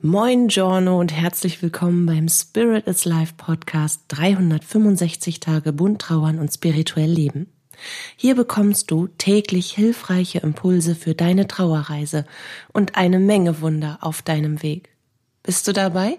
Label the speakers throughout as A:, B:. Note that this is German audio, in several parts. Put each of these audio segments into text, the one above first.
A: Moin Giorno und herzlich willkommen beim Spirit is Life Podcast 365 Tage bunt trauern und spirituell leben. Hier bekommst du täglich hilfreiche Impulse für deine Trauerreise und eine Menge Wunder auf deinem Weg. Bist du dabei?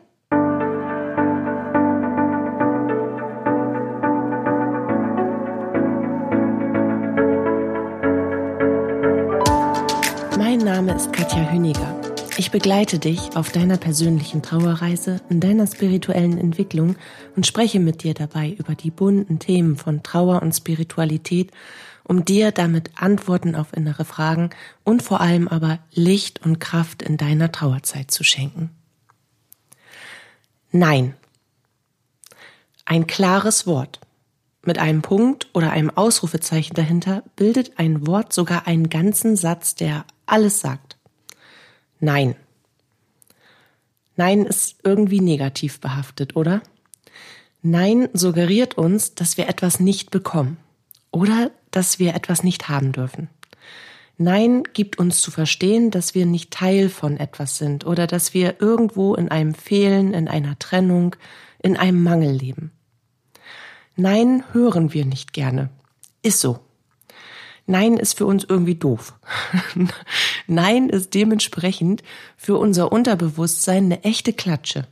A: Mein Name ist Katja Hüniger. Ich begleite dich auf deiner persönlichen Trauerreise, in deiner spirituellen Entwicklung und spreche mit dir dabei über die bunten Themen von Trauer und Spiritualität, um dir damit Antworten auf innere Fragen und vor allem aber Licht und Kraft in deiner Trauerzeit zu schenken. Nein. Ein klares Wort. Mit einem Punkt oder einem Ausrufezeichen dahinter bildet ein Wort sogar einen ganzen Satz, der alles sagt. Nein. Nein ist irgendwie negativ behaftet, oder? Nein suggeriert uns, dass wir etwas nicht bekommen oder dass wir etwas nicht haben dürfen. Nein gibt uns zu verstehen, dass wir nicht Teil von etwas sind oder dass wir irgendwo in einem Fehlen, in einer Trennung, in einem Mangel leben. Nein hören wir nicht gerne. Ist so. Nein ist für uns irgendwie doof. Nein ist dementsprechend für unser Unterbewusstsein eine echte Klatsche.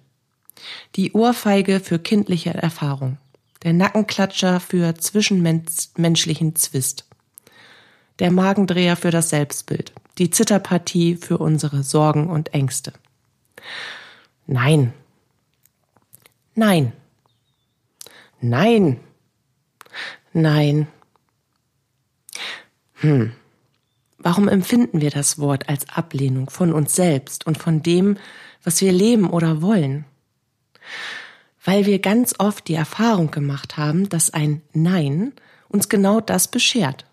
A: Die Ohrfeige für kindliche Erfahrung. Der Nackenklatscher für zwischenmenschlichen Zwist. Der Magendreher für das Selbstbild. Die Zitterpartie für unsere Sorgen und Ängste. Nein. Nein. Nein. Nein. Hm. Warum empfinden wir das Wort als Ablehnung von uns selbst und von dem, was wir leben oder wollen? Weil wir ganz oft die Erfahrung gemacht haben, dass ein Nein uns genau das beschert.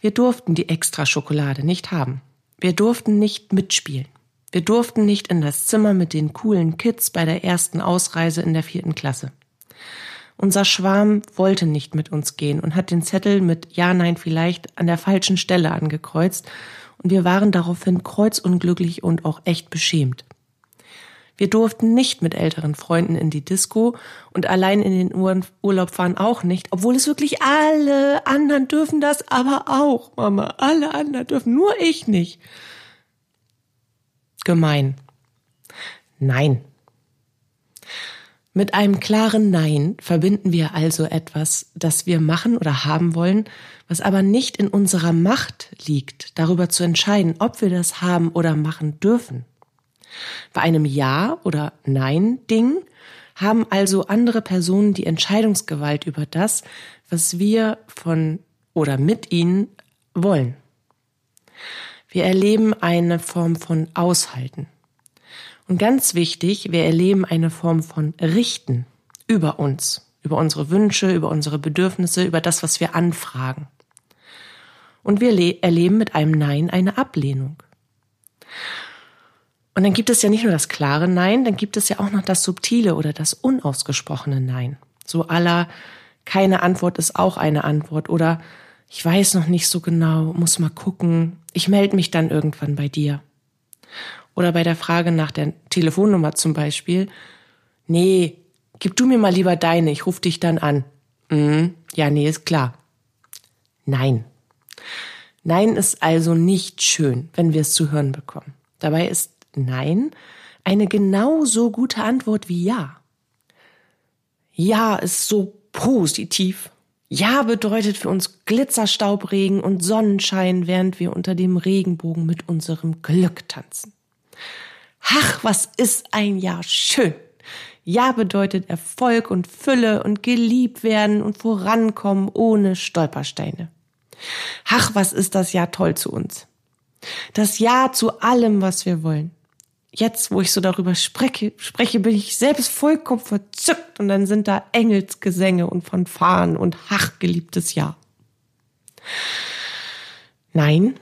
A: Wir durften die extra Schokolade nicht haben. Wir durften nicht mitspielen. Wir durften nicht in das Zimmer mit den coolen Kids bei der ersten Ausreise in der vierten Klasse. Unser Schwarm wollte nicht mit uns gehen und hat den Zettel mit Ja, Nein vielleicht an der falschen Stelle angekreuzt und wir waren daraufhin kreuzunglücklich und auch echt beschämt. Wir durften nicht mit älteren Freunden in die Disco und allein in den Urlaub fahren auch nicht, obwohl es wirklich alle anderen dürfen das aber auch, Mama. Alle anderen dürfen, nur ich nicht. Gemein. Nein, mit einem klaren Nein verbinden wir also etwas, das wir machen oder haben wollen, was aber nicht in unserer Macht liegt, darüber zu entscheiden, ob wir das haben oder machen dürfen. Bei einem Ja oder Nein-Ding haben also andere Personen die Entscheidungsgewalt über das, was wir von oder mit ihnen wollen. Wir erleben eine Form von Aushalten. Und ganz wichtig, wir erleben eine Form von Richten über uns, über unsere Wünsche, über unsere Bedürfnisse, über das, was wir anfragen. Und wir erleben mit einem Nein eine Ablehnung. Und dann gibt es ja nicht nur das klare Nein, dann gibt es ja auch noch das subtile oder das unausgesprochene Nein. So aller, keine Antwort ist auch eine Antwort oder ich weiß noch nicht so genau, muss mal gucken, ich melde mich dann irgendwann bei dir. Oder bei der Frage nach der Telefonnummer zum Beispiel. Nee, gib du mir mal lieber deine, ich ruf dich dann an. Mhm, ja, nee, ist klar. Nein. Nein ist also nicht schön, wenn wir es zu hören bekommen. Dabei ist Nein eine genauso gute Antwort wie Ja. Ja ist so positiv. Ja bedeutet für uns Glitzerstaubregen und Sonnenschein, während wir unter dem Regenbogen mit unserem Glück tanzen. Ach, was ist ein Jahr schön. Ja bedeutet Erfolg und Fülle und geliebt werden und vorankommen ohne Stolpersteine. Ach, was ist das Jahr toll zu uns. Das Ja zu allem, was wir wollen. Jetzt, wo ich so darüber spreche, spreche, bin ich selbst vollkommen verzückt und dann sind da Engelsgesänge und Fanfaren und ach, geliebtes Ja. Nein.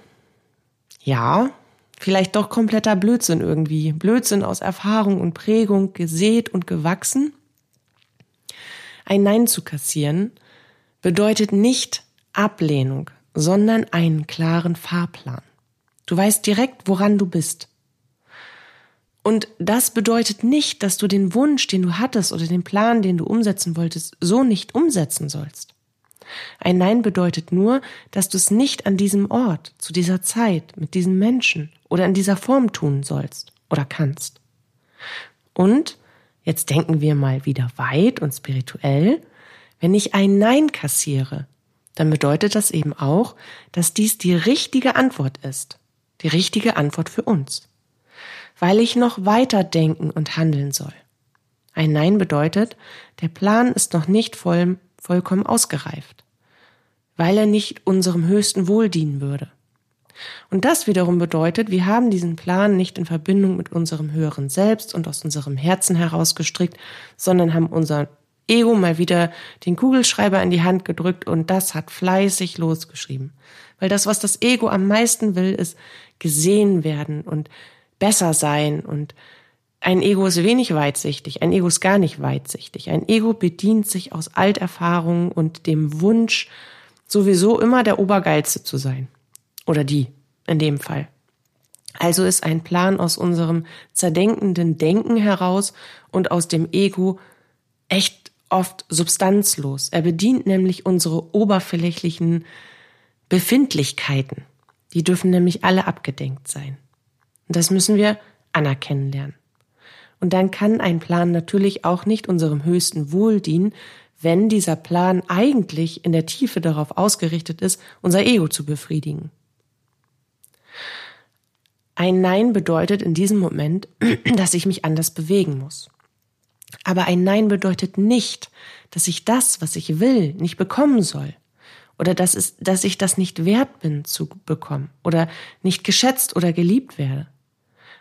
A: Ja, vielleicht doch kompletter Blödsinn irgendwie. Blödsinn aus Erfahrung und Prägung, gesät und gewachsen. Ein Nein zu kassieren bedeutet nicht Ablehnung, sondern einen klaren Fahrplan. Du weißt direkt, woran du bist. Und das bedeutet nicht, dass du den Wunsch, den du hattest oder den Plan, den du umsetzen wolltest, so nicht umsetzen sollst. Ein Nein bedeutet nur, dass du es nicht an diesem Ort, zu dieser Zeit, mit diesem Menschen oder in dieser Form tun sollst oder kannst. Und jetzt denken wir mal wieder weit und spirituell. Wenn ich ein Nein kassiere, dann bedeutet das eben auch, dass dies die richtige Antwort ist. Die richtige Antwort für uns. Weil ich noch weiter denken und handeln soll. Ein Nein bedeutet, der Plan ist noch nicht voll, vollkommen ausgereift. Weil er nicht unserem höchsten Wohl dienen würde. Und das wiederum bedeutet, wir haben diesen Plan nicht in Verbindung mit unserem höheren Selbst und aus unserem Herzen heraus gestrickt, sondern haben unser Ego mal wieder den Kugelschreiber in die Hand gedrückt und das hat fleißig losgeschrieben. Weil das, was das Ego am meisten will, ist gesehen werden und besser sein und ein Ego ist wenig weitsichtig, ein Ego ist gar nicht weitsichtig. Ein Ego bedient sich aus Alterfahrungen und dem Wunsch, sowieso immer der Obergeilste zu sein. Oder die, in dem Fall. Also ist ein Plan aus unserem zerdenkenden Denken heraus und aus dem Ego echt oft substanzlos. Er bedient nämlich unsere oberflächlichen Befindlichkeiten. Die dürfen nämlich alle abgedenkt sein. Und das müssen wir anerkennen lernen. Und dann kann ein Plan natürlich auch nicht unserem höchsten Wohl dienen, wenn dieser Plan eigentlich in der Tiefe darauf ausgerichtet ist, unser Ego zu befriedigen. Ein Nein bedeutet in diesem Moment, dass ich mich anders bewegen muss. Aber ein Nein bedeutet nicht, dass ich das, was ich will, nicht bekommen soll. Oder dass, es, dass ich das nicht wert bin zu bekommen. Oder nicht geschätzt oder geliebt werde.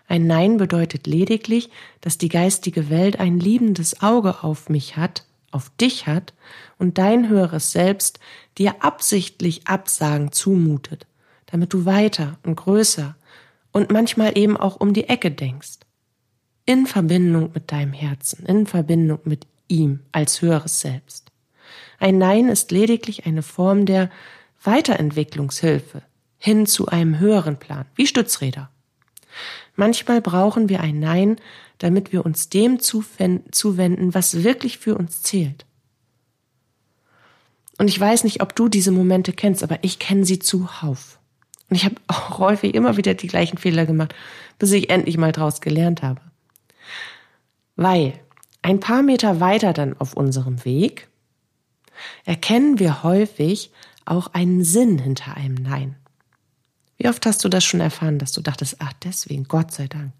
A: Ein Nein bedeutet lediglich, dass die geistige Welt ein liebendes Auge auf mich hat, auf dich hat und dein höheres Selbst dir absichtlich Absagen zumutet, damit du weiter und größer und manchmal eben auch um die Ecke denkst in Verbindung mit deinem Herzen, in Verbindung mit ihm als höheres Selbst. Ein Nein ist lediglich eine Form der Weiterentwicklungshilfe hin zu einem höheren Plan, wie Stützräder. Manchmal brauchen wir ein Nein, damit wir uns dem zuwenden, was wirklich für uns zählt. Und ich weiß nicht, ob du diese Momente kennst, aber ich kenne sie zuhauf. Und ich habe auch häufig immer wieder die gleichen Fehler gemacht, bis ich endlich mal draus gelernt habe. Weil ein paar Meter weiter dann auf unserem Weg erkennen wir häufig auch einen Sinn hinter einem Nein. Wie oft hast du das schon erfahren, dass du dachtest, ach deswegen, Gott sei Dank.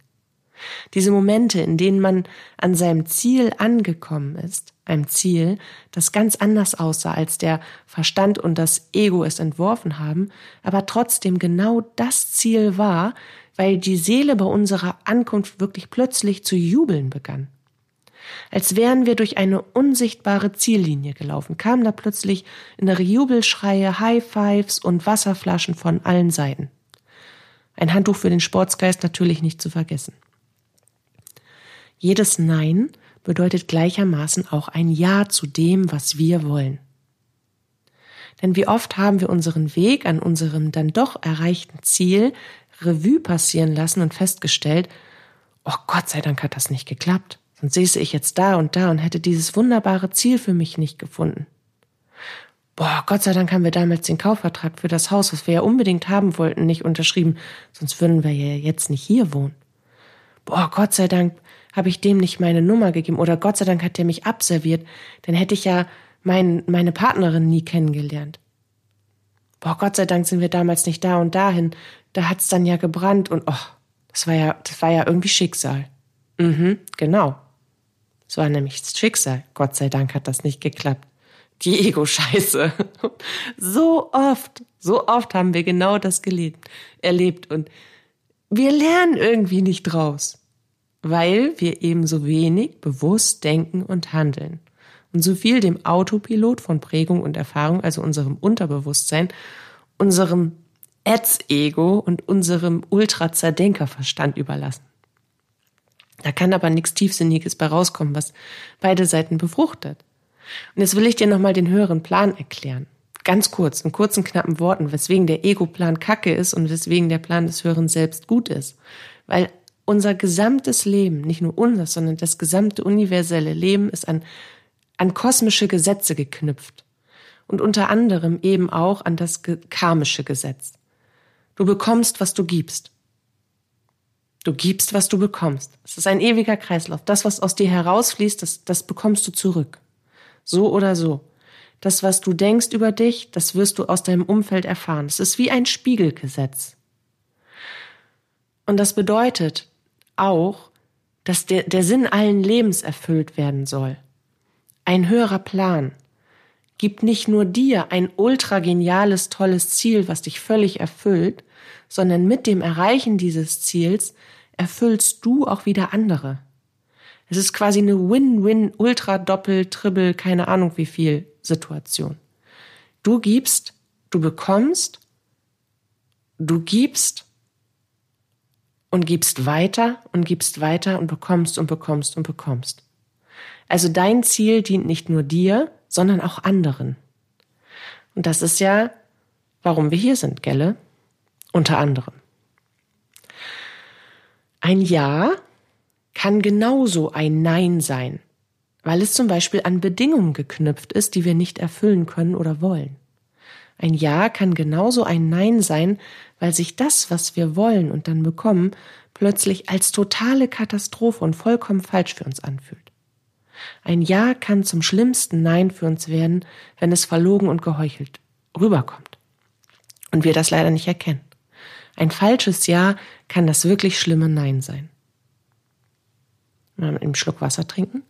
A: Diese Momente, in denen man an seinem Ziel angekommen ist, einem Ziel, das ganz anders aussah, als der Verstand und das Ego es entworfen haben, aber trotzdem genau das Ziel war, weil die Seele bei unserer Ankunft wirklich plötzlich zu jubeln begann. Als wären wir durch eine unsichtbare Ziellinie gelaufen, kamen da plötzlich innere Jubelschreie, High Fives und Wasserflaschen von allen Seiten. Ein Handtuch für den Sportsgeist natürlich nicht zu vergessen. Jedes Nein bedeutet gleichermaßen auch ein Ja zu dem, was wir wollen. Denn wie oft haben wir unseren Weg an unserem dann doch erreichten Ziel Revue passieren lassen und festgestellt, oh Gott sei Dank hat das nicht geklappt. Sonst säße ich jetzt da und da und hätte dieses wunderbare Ziel für mich nicht gefunden. Boah, Gott sei Dank haben wir damals den Kaufvertrag für das Haus, was wir ja unbedingt haben wollten, nicht unterschrieben, sonst würden wir ja jetzt nicht hier wohnen. Boah, Gott sei Dank habe ich dem nicht meine Nummer gegeben oder Gott sei Dank hat der mich abserviert, dann hätte ich ja mein, meine Partnerin nie kennengelernt. Boah, Gott sei Dank sind wir damals nicht da und dahin, da hat's dann ja gebrannt und oh, das war ja, das war ja irgendwie Schicksal. Mhm, genau. Es war nämlich Schicksal. Gott sei Dank hat das nicht geklappt. Die Ego-Scheiße. So oft, so oft haben wir genau das gelebt, erlebt und wir lernen irgendwie nicht draus, weil wir eben so wenig bewusst denken und handeln und so viel dem Autopilot von Prägung und Erfahrung, also unserem Unterbewusstsein, unserem Ads-Ego und unserem Ultra-Zerdenkerverstand überlassen. Da kann aber nichts Tiefsinniges bei rauskommen, was beide Seiten befruchtet. Und jetzt will ich dir nochmal den höheren Plan erklären. Ganz kurz, in kurzen, knappen Worten, weswegen der Ego-Plan kacke ist und weswegen der Plan des höheren Selbst gut ist. Weil unser gesamtes Leben, nicht nur unser, sondern das gesamte universelle Leben ist an, an kosmische Gesetze geknüpft. Und unter anderem eben auch an das karmische Gesetz. Du bekommst, was du gibst. Du gibst, was du bekommst. Es ist ein ewiger Kreislauf. Das, was aus dir herausfließt, das, das bekommst du zurück. So oder so. Das, was du denkst über dich, das wirst du aus deinem Umfeld erfahren. Es ist wie ein Spiegelgesetz. Und das bedeutet auch, dass der, der Sinn allen Lebens erfüllt werden soll. Ein höherer Plan gibt nicht nur dir ein ultra geniales, tolles Ziel, was dich völlig erfüllt, sondern mit dem Erreichen dieses Ziels erfüllst du auch wieder andere. Es ist quasi eine Win-Win, Ultra, Doppel, Triple, keine Ahnung wie viel Situation. Du gibst, du bekommst, du gibst und gibst weiter und gibst weiter und bekommst und bekommst und bekommst. Also dein Ziel dient nicht nur dir, sondern auch anderen. Und das ist ja, warum wir hier sind, Gelle? Unter anderem. Ein Ja kann genauso ein Nein sein, weil es zum Beispiel an Bedingungen geknüpft ist, die wir nicht erfüllen können oder wollen. Ein Ja kann genauso ein Nein sein, weil sich das, was wir wollen und dann bekommen, plötzlich als totale Katastrophe und vollkommen falsch für uns anfühlt. Ein Ja kann zum schlimmsten Nein für uns werden, wenn es verlogen und geheuchelt rüberkommt. Und wir das leider nicht erkennen. Ein falsches Ja kann das wirklich schlimme Nein sein. Mal einen Schluck Wasser trinken.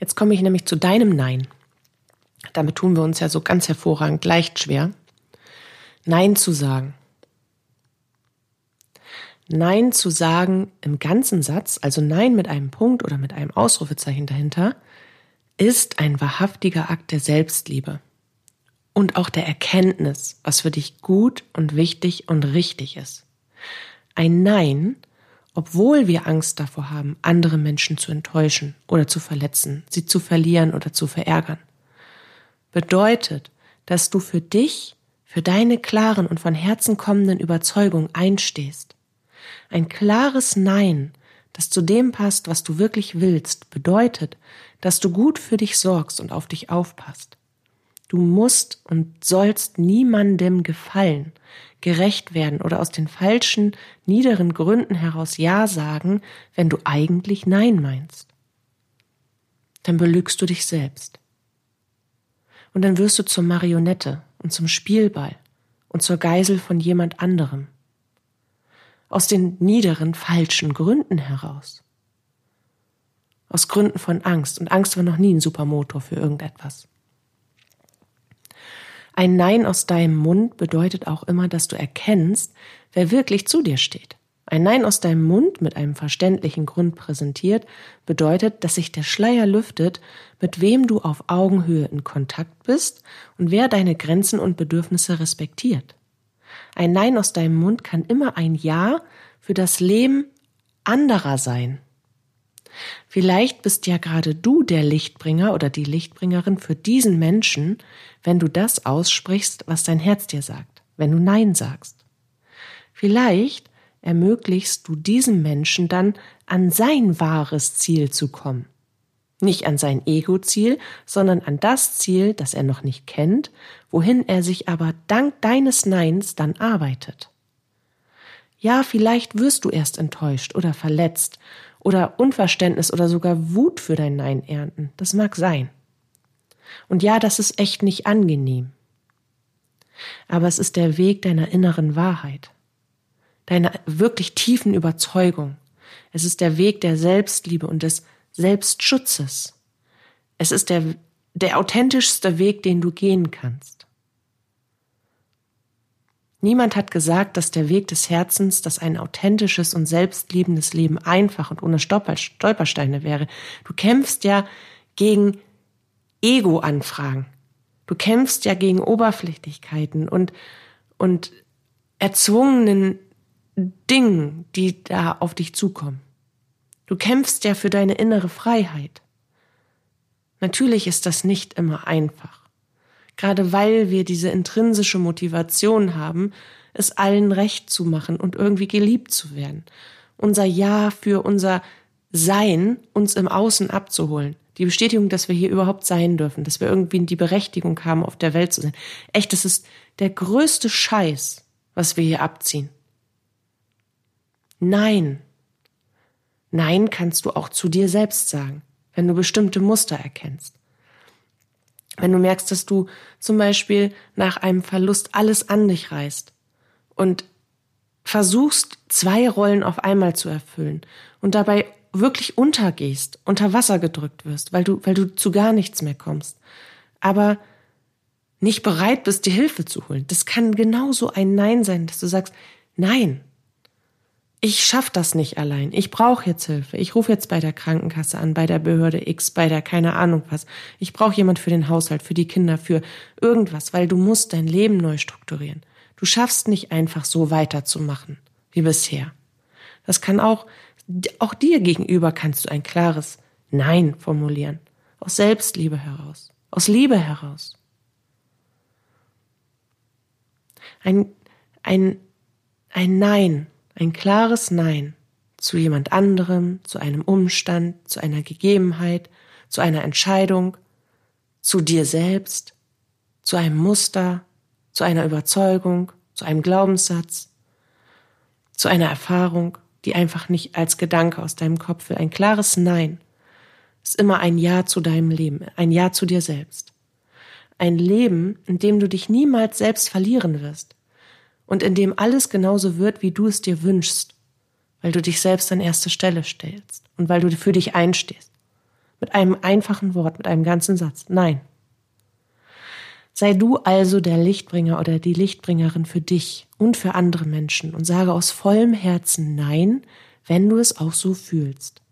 A: Jetzt komme ich nämlich zu deinem Nein. Damit tun wir uns ja so ganz hervorragend leicht schwer. Nein zu sagen. Nein zu sagen im ganzen Satz, also Nein mit einem Punkt oder mit einem Ausrufezeichen dahinter, ist ein wahrhaftiger Akt der Selbstliebe und auch der Erkenntnis, was für dich gut und wichtig und richtig ist. Ein Nein obwohl wir Angst davor haben, andere Menschen zu enttäuschen oder zu verletzen, sie zu verlieren oder zu verärgern, bedeutet, dass du für dich, für deine klaren und von Herzen kommenden Überzeugungen einstehst. Ein klares Nein, das zu dem passt, was du wirklich willst, bedeutet, dass du gut für dich sorgst und auf dich aufpasst. Du musst und sollst niemandem gefallen, gerecht werden oder aus den falschen, niederen Gründen heraus Ja sagen, wenn du eigentlich Nein meinst. Dann belügst du dich selbst. Und dann wirst du zur Marionette und zum Spielball und zur Geisel von jemand anderem. Aus den niederen, falschen Gründen heraus. Aus Gründen von Angst. Und Angst war noch nie ein Supermotor für irgendetwas. Ein Nein aus deinem Mund bedeutet auch immer, dass du erkennst, wer wirklich zu dir steht. Ein Nein aus deinem Mund mit einem verständlichen Grund präsentiert bedeutet, dass sich der Schleier lüftet, mit wem du auf Augenhöhe in Kontakt bist und wer deine Grenzen und Bedürfnisse respektiert. Ein Nein aus deinem Mund kann immer ein Ja für das Leben anderer sein. Vielleicht bist ja gerade du der Lichtbringer oder die Lichtbringerin für diesen Menschen, wenn du das aussprichst, was dein Herz dir sagt, wenn du Nein sagst. Vielleicht ermöglichst du diesem Menschen dann an sein wahres Ziel zu kommen. Nicht an sein Ego-Ziel, sondern an das Ziel, das er noch nicht kennt, wohin er sich aber dank deines Neins dann arbeitet. Ja, vielleicht wirst du erst enttäuscht oder verletzt oder Unverständnis oder sogar Wut für dein Nein ernten. Das mag sein. Und ja, das ist echt nicht angenehm. Aber es ist der Weg deiner inneren Wahrheit, deiner wirklich tiefen Überzeugung. Es ist der Weg der Selbstliebe und des Selbstschutzes. Es ist der, der authentischste Weg, den du gehen kannst. Niemand hat gesagt, dass der Weg des Herzens, dass ein authentisches und selbstliebendes Leben einfach und ohne Stolpersteine wäre. Du kämpfst ja gegen Ego-Anfragen. Du kämpfst ja gegen Oberflächlichkeiten und, und erzwungenen Dingen, die da auf dich zukommen. Du kämpfst ja für deine innere Freiheit. Natürlich ist das nicht immer einfach. Gerade weil wir diese intrinsische Motivation haben, es allen recht zu machen und irgendwie geliebt zu werden. Unser Ja für unser Sein, uns im Außen abzuholen. Die Bestätigung, dass wir hier überhaupt sein dürfen, dass wir irgendwie die Berechtigung haben, auf der Welt zu sein. Echt, das ist der größte Scheiß, was wir hier abziehen. Nein. Nein kannst du auch zu dir selbst sagen, wenn du bestimmte Muster erkennst. Wenn du merkst, dass du zum Beispiel nach einem Verlust alles an dich reißt und versuchst, zwei Rollen auf einmal zu erfüllen und dabei wirklich untergehst, unter Wasser gedrückt wirst, weil du, weil du zu gar nichts mehr kommst, aber nicht bereit bist, dir Hilfe zu holen. Das kann genauso ein Nein sein, dass du sagst, nein, ich schaff das nicht allein. Ich brauche jetzt Hilfe. Ich rufe jetzt bei der Krankenkasse an, bei der Behörde X, bei der keine Ahnung was. Ich brauche jemand für den Haushalt, für die Kinder, für irgendwas, weil du musst dein Leben neu strukturieren. Du schaffst nicht einfach so weiterzumachen wie bisher. Das kann auch, auch dir gegenüber kannst du ein klares Nein formulieren. Aus Selbstliebe heraus. Aus Liebe heraus. Ein, ein, ein Nein ein klares Nein zu jemand anderem, zu einem Umstand, zu einer Gegebenheit, zu einer Entscheidung, zu dir selbst, zu einem Muster, zu einer Überzeugung, zu einem Glaubenssatz, zu einer Erfahrung, die einfach nicht als Gedanke aus deinem Kopf will. Ein klares Nein ist immer ein Ja zu deinem Leben, ein Ja zu dir selbst. Ein Leben, in dem du dich niemals selbst verlieren wirst, und in dem alles genauso wird, wie du es dir wünschst, weil du dich selbst an erste Stelle stellst und weil du für dich einstehst. Mit einem einfachen Wort, mit einem ganzen Satz. Nein. Sei du also der Lichtbringer oder die Lichtbringerin für dich und für andere Menschen und sage aus vollem Herzen Nein, wenn du es auch so fühlst.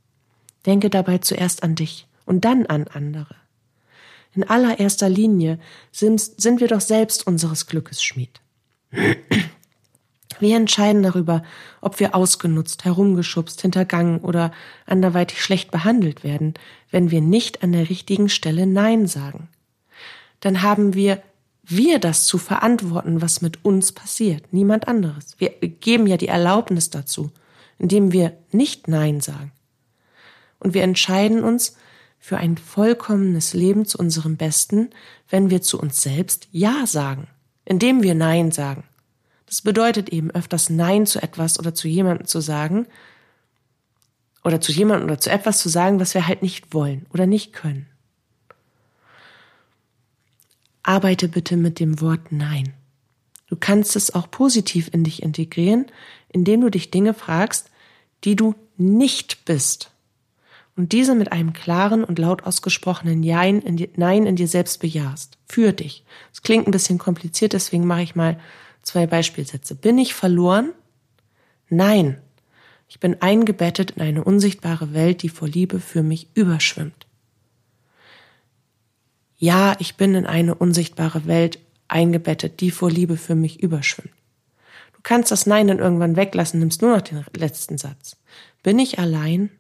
A: Denke dabei zuerst an dich und dann an andere. In allererster Linie sind, wir doch selbst unseres Glückes Schmied. Wir entscheiden darüber, ob wir ausgenutzt, herumgeschubst, hintergangen oder anderweitig schlecht behandelt werden, wenn wir nicht an der richtigen Stelle Nein sagen. Dann haben wir wir das zu verantworten, was mit uns passiert, niemand anderes. Wir geben ja die Erlaubnis dazu, indem wir nicht Nein sagen. Und wir entscheiden uns für ein vollkommenes Leben zu unserem Besten, wenn wir zu uns selbst Ja sagen indem wir Nein sagen. Das bedeutet eben öfters Nein zu etwas oder zu jemandem zu sagen oder zu jemandem oder zu etwas zu sagen, was wir halt nicht wollen oder nicht können. Arbeite bitte mit dem Wort Nein. Du kannst es auch positiv in dich integrieren, indem du dich Dinge fragst, die du nicht bist und diese mit einem klaren und laut ausgesprochenen Nein in, dir, Nein in dir selbst bejahst. Für dich. Es klingt ein bisschen kompliziert, deswegen mache ich mal zwei Beispielsätze. Bin ich verloren? Nein. Ich bin eingebettet in eine unsichtbare Welt, die vor Liebe für mich überschwimmt. Ja, ich bin in eine unsichtbare Welt eingebettet, die vor Liebe für mich überschwimmt. Du kannst das Nein dann irgendwann weglassen, nimmst nur noch den letzten Satz. Bin ich allein?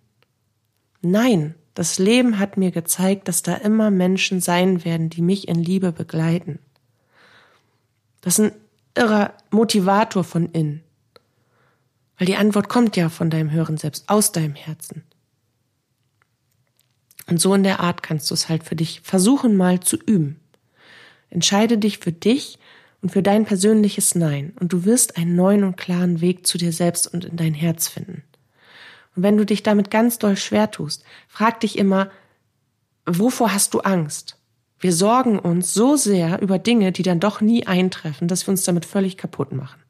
A: Nein, das Leben hat mir gezeigt, dass da immer Menschen sein werden, die mich in Liebe begleiten. Das ist ein irrer Motivator von innen. Weil die Antwort kommt ja von deinem Hören selbst, aus deinem Herzen. Und so in der Art kannst du es halt für dich versuchen mal zu üben. Entscheide dich für dich und für dein persönliches Nein und du wirst einen neuen und klaren Weg zu dir selbst und in dein Herz finden. Und wenn du dich damit ganz doll schwer tust, frag dich immer, wovor hast du Angst? Wir sorgen uns so sehr über Dinge, die dann doch nie eintreffen, dass wir uns damit völlig kaputt machen.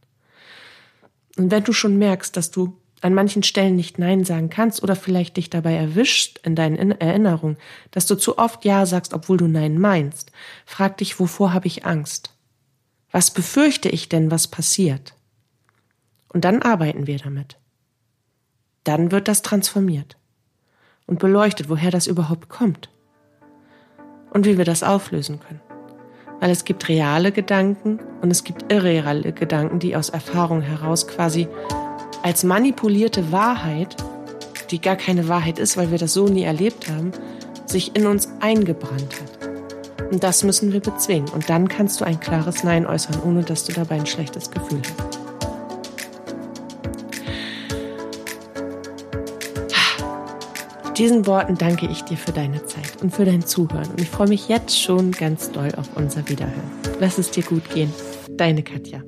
A: Und wenn du schon merkst, dass du an manchen Stellen nicht Nein sagen kannst oder vielleicht dich dabei erwischt in deinen Erinnerungen, dass du zu oft Ja sagst, obwohl du Nein meinst, frag dich, wovor habe ich Angst? Was befürchte ich denn, was passiert? Und dann arbeiten wir damit. Dann wird das transformiert und beleuchtet, woher das überhaupt kommt und wie wir das auflösen können. Weil es gibt reale Gedanken und es gibt irreale Gedanken, die aus Erfahrung heraus quasi als manipulierte Wahrheit, die gar keine Wahrheit ist, weil wir das so nie erlebt haben, sich in uns eingebrannt hat. Und das müssen wir bezwingen. Und dann kannst du ein klares Nein äußern, ohne dass du dabei ein schlechtes Gefühl hast. Diesen Worten danke ich dir für deine Zeit und für dein Zuhören und ich freue mich jetzt schon ganz doll auf unser Wiederhören. Lass es dir gut gehen. Deine Katja.